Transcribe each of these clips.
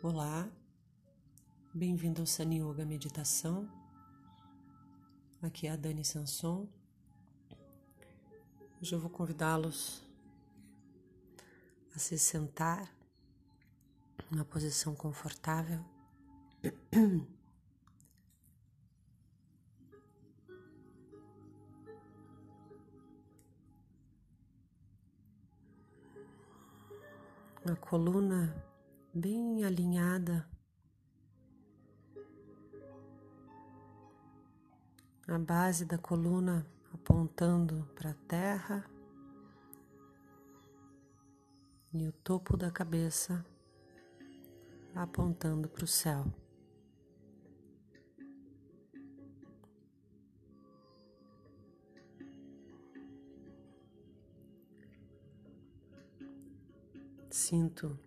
Olá, bem-vindo ao Sani Yoga Meditação. Aqui é a Dani Sanson. Hoje eu vou convidá-los a se sentar numa posição confortável. A coluna bem alinhada, a base da coluna apontando para a terra e o topo da cabeça apontando para o céu. Sinto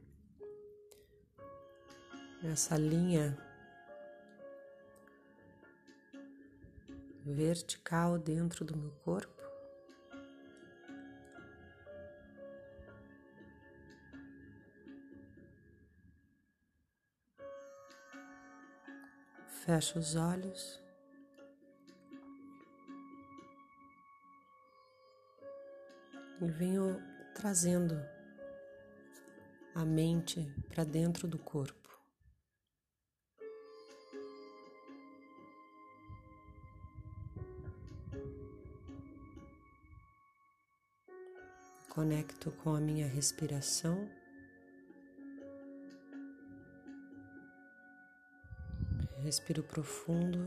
essa linha vertical dentro do meu corpo. Fecho os olhos. E venho trazendo a mente para dentro do corpo. Conecto com a minha respiração. Respiro profundo.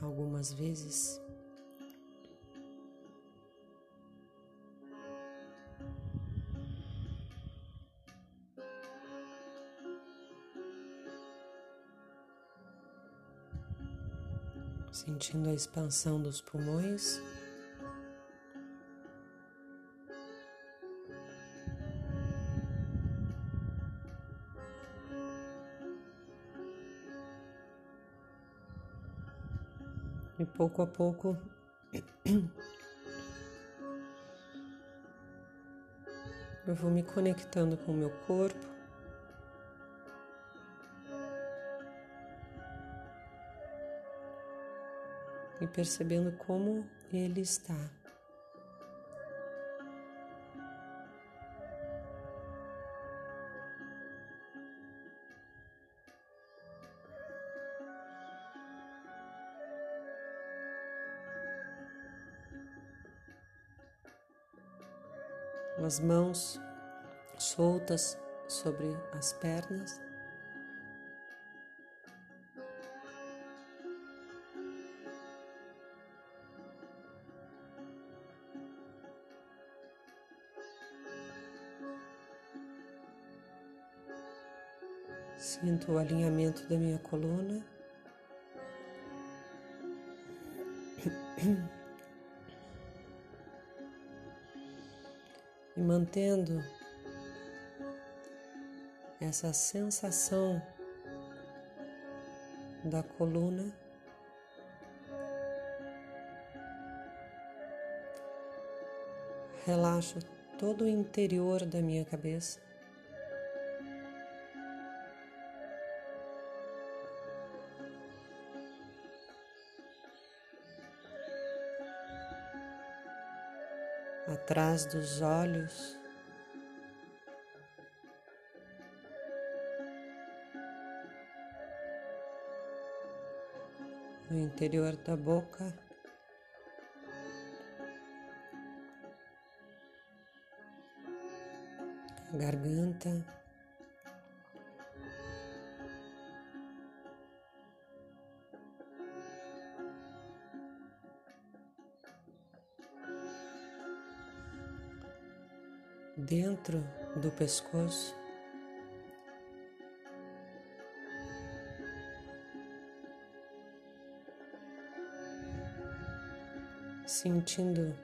Algumas vezes. Sentindo a expansão dos pulmões. E pouco a pouco eu vou me conectando com o meu corpo. E percebendo como ele está. As mãos soltas sobre as pernas. Sinto o alinhamento da minha coluna. E mantendo essa sensação da coluna. Relaxo todo o interior da minha cabeça. Atrás dos olhos. No interior da boca, garganta. Dentro do pescoço. Sentindo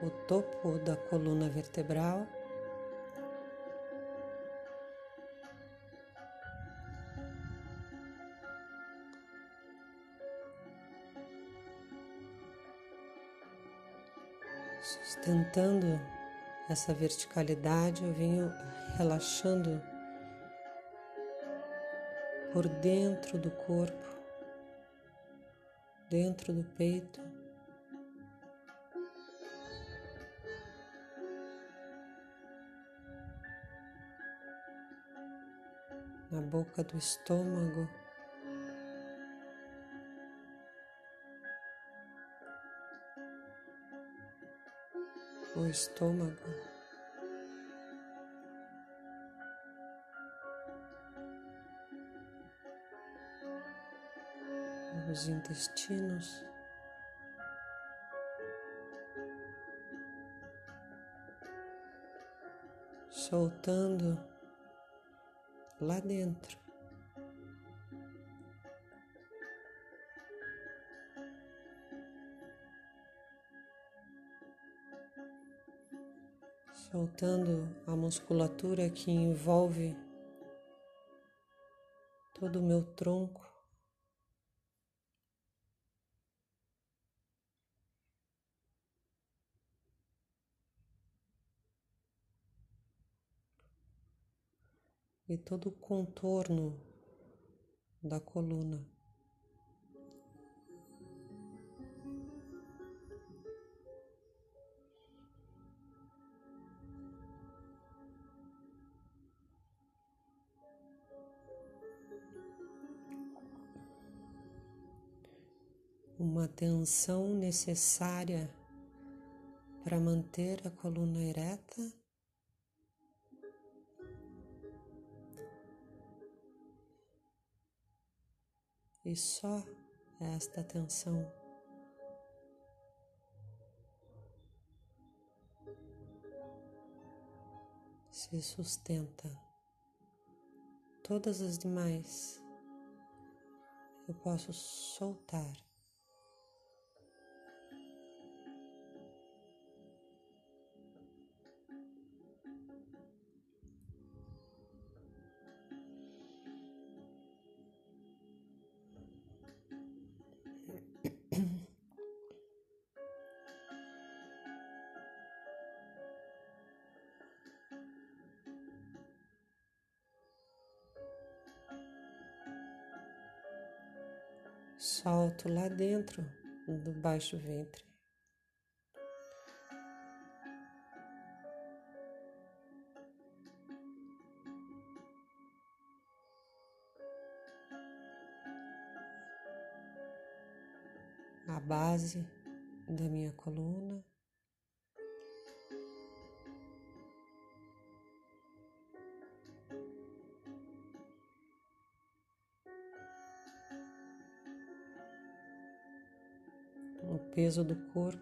o topo da coluna vertebral. Sustentando essa verticalidade, eu venho relaxando por dentro do corpo, dentro do peito. Na boca do estômago. O estômago. os intestinos. Soltando lá dentro. Soltando a musculatura que envolve todo o meu tronco. e todo o contorno da coluna. Uma tensão necessária para manter a coluna ereta e só esta atenção. Se sustenta. Todas as demais eu posso soltar. Solto lá dentro do baixo ventre. A base da minha coluna. Peso do corpo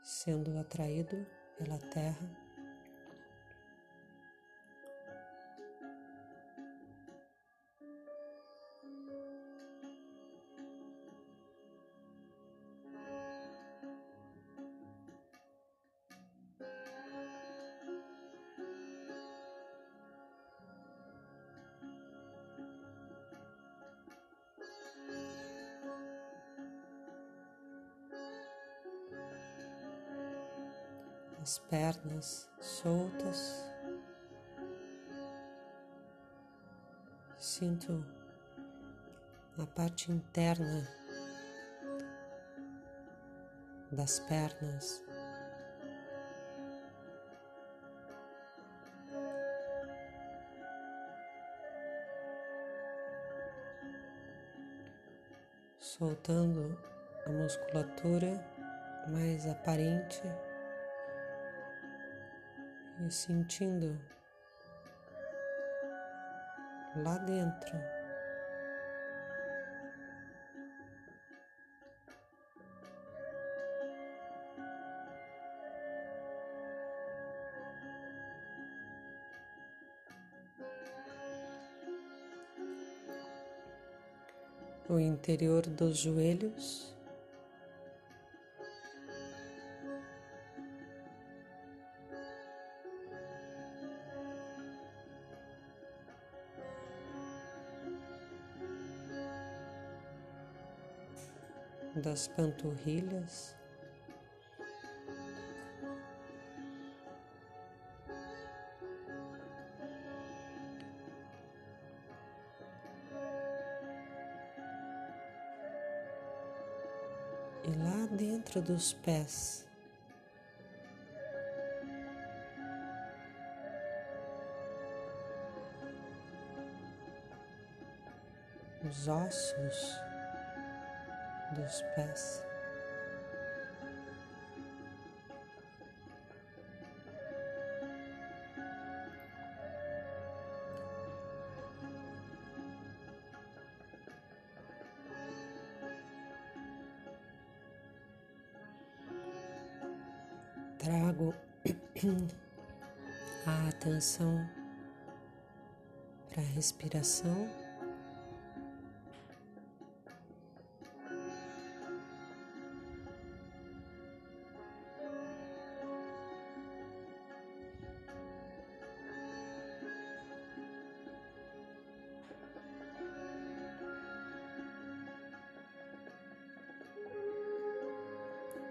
sendo atraído pela terra. As pernas soltas. Sinto na parte interna das pernas. Soltando a musculatura mais aparente e sentindo lá dentro. O interior dos joelhos. das panturrilhas. E lá dentro dos pés, os ossos dos pés. trago a atenção para a respiração.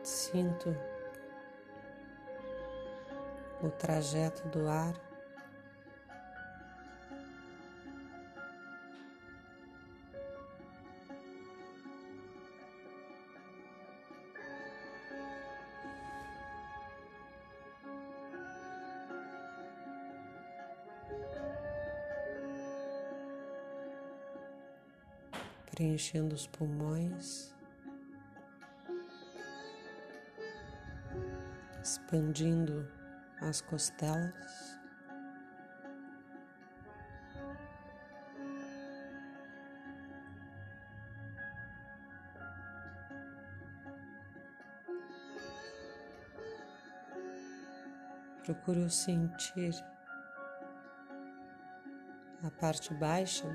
Sinto o trajeto do ar. Preenchendo os pulmões. Expandindo as costelas. Procuro sentir a parte baixa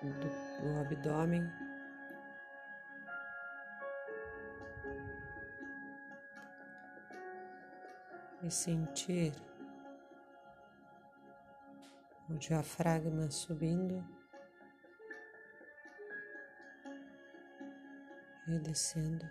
do, do abdômen e sentir o diafragma subindo e descendo.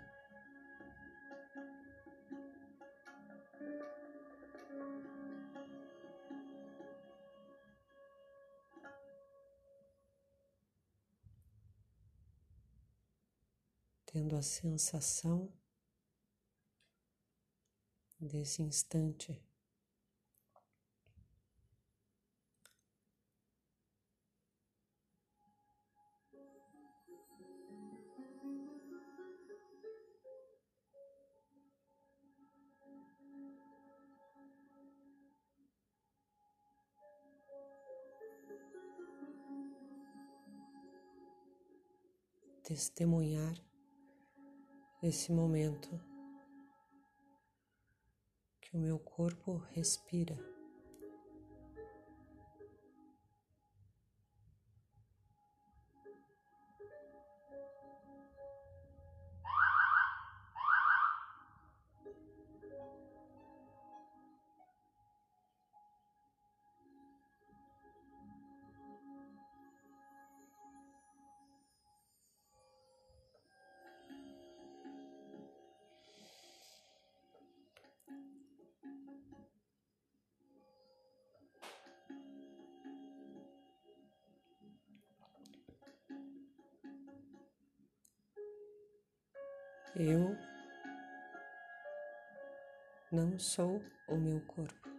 Tendo a sensação desse instante. Testemunhar esse momento que o meu corpo respira. Eu não sou o meu corpo.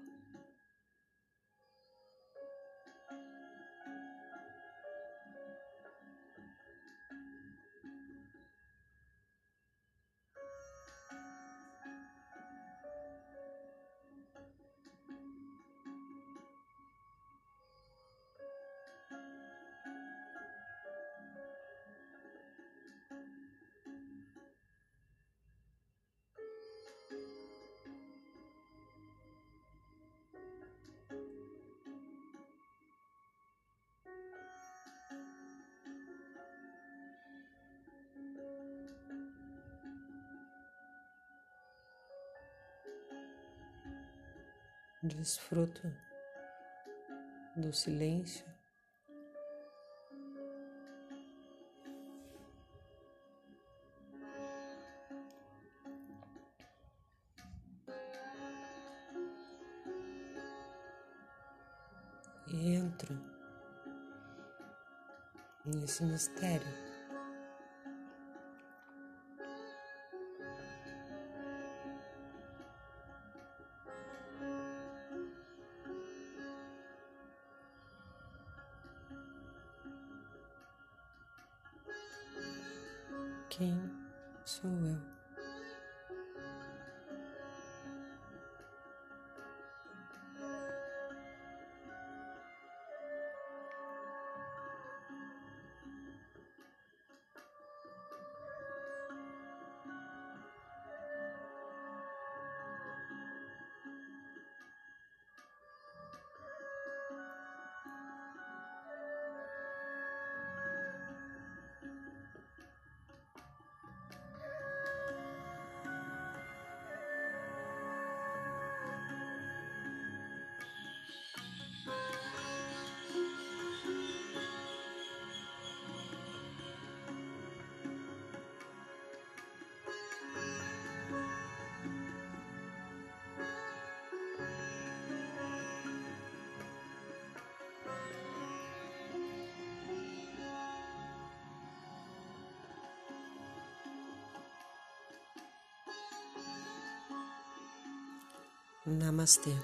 Desfruto do silêncio. E entro nesse mistério. Namastê.